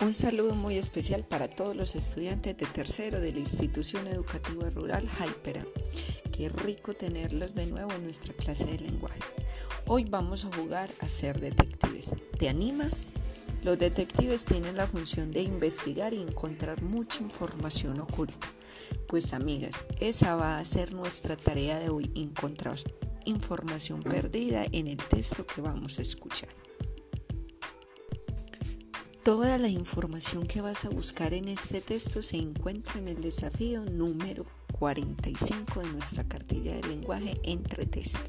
Un saludo muy especial para todos los estudiantes de tercero de la institución educativa rural Hypera. Qué rico tenerlos de nuevo en nuestra clase de lenguaje. Hoy vamos a jugar a ser detectives. ¿Te animas? Los detectives tienen la función de investigar y encontrar mucha información oculta. Pues amigas, esa va a ser nuestra tarea de hoy, encontrar información perdida en el texto que vamos a escuchar. Toda la información que vas a buscar en este texto se encuentra en el desafío número 45 de nuestra cartilla de lenguaje entre textos.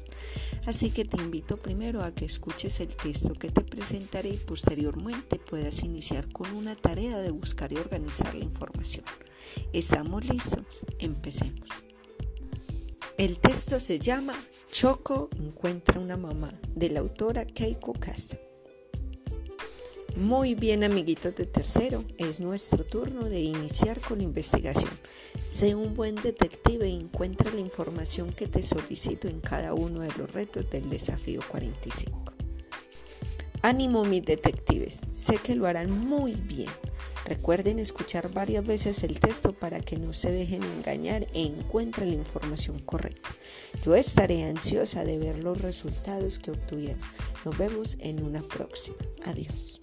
Así que te invito primero a que escuches el texto que te presentaré y posteriormente puedas iniciar con una tarea de buscar y organizar la información. ¿Estamos listos? Empecemos. El texto se llama Choco encuentra una mamá de la autora Keiko Castro. Muy bien, amiguitos de tercero, es nuestro turno de iniciar con la investigación. Sé un buen detective y encuentra la información que te solicito en cada uno de los retos del desafío 45. Ánimo, mis detectives, sé que lo harán muy bien. Recuerden escuchar varias veces el texto para que no se dejen engañar e encuentren la información correcta. Yo estaré ansiosa de ver los resultados que obtuvieron. Nos vemos en una próxima. Adiós.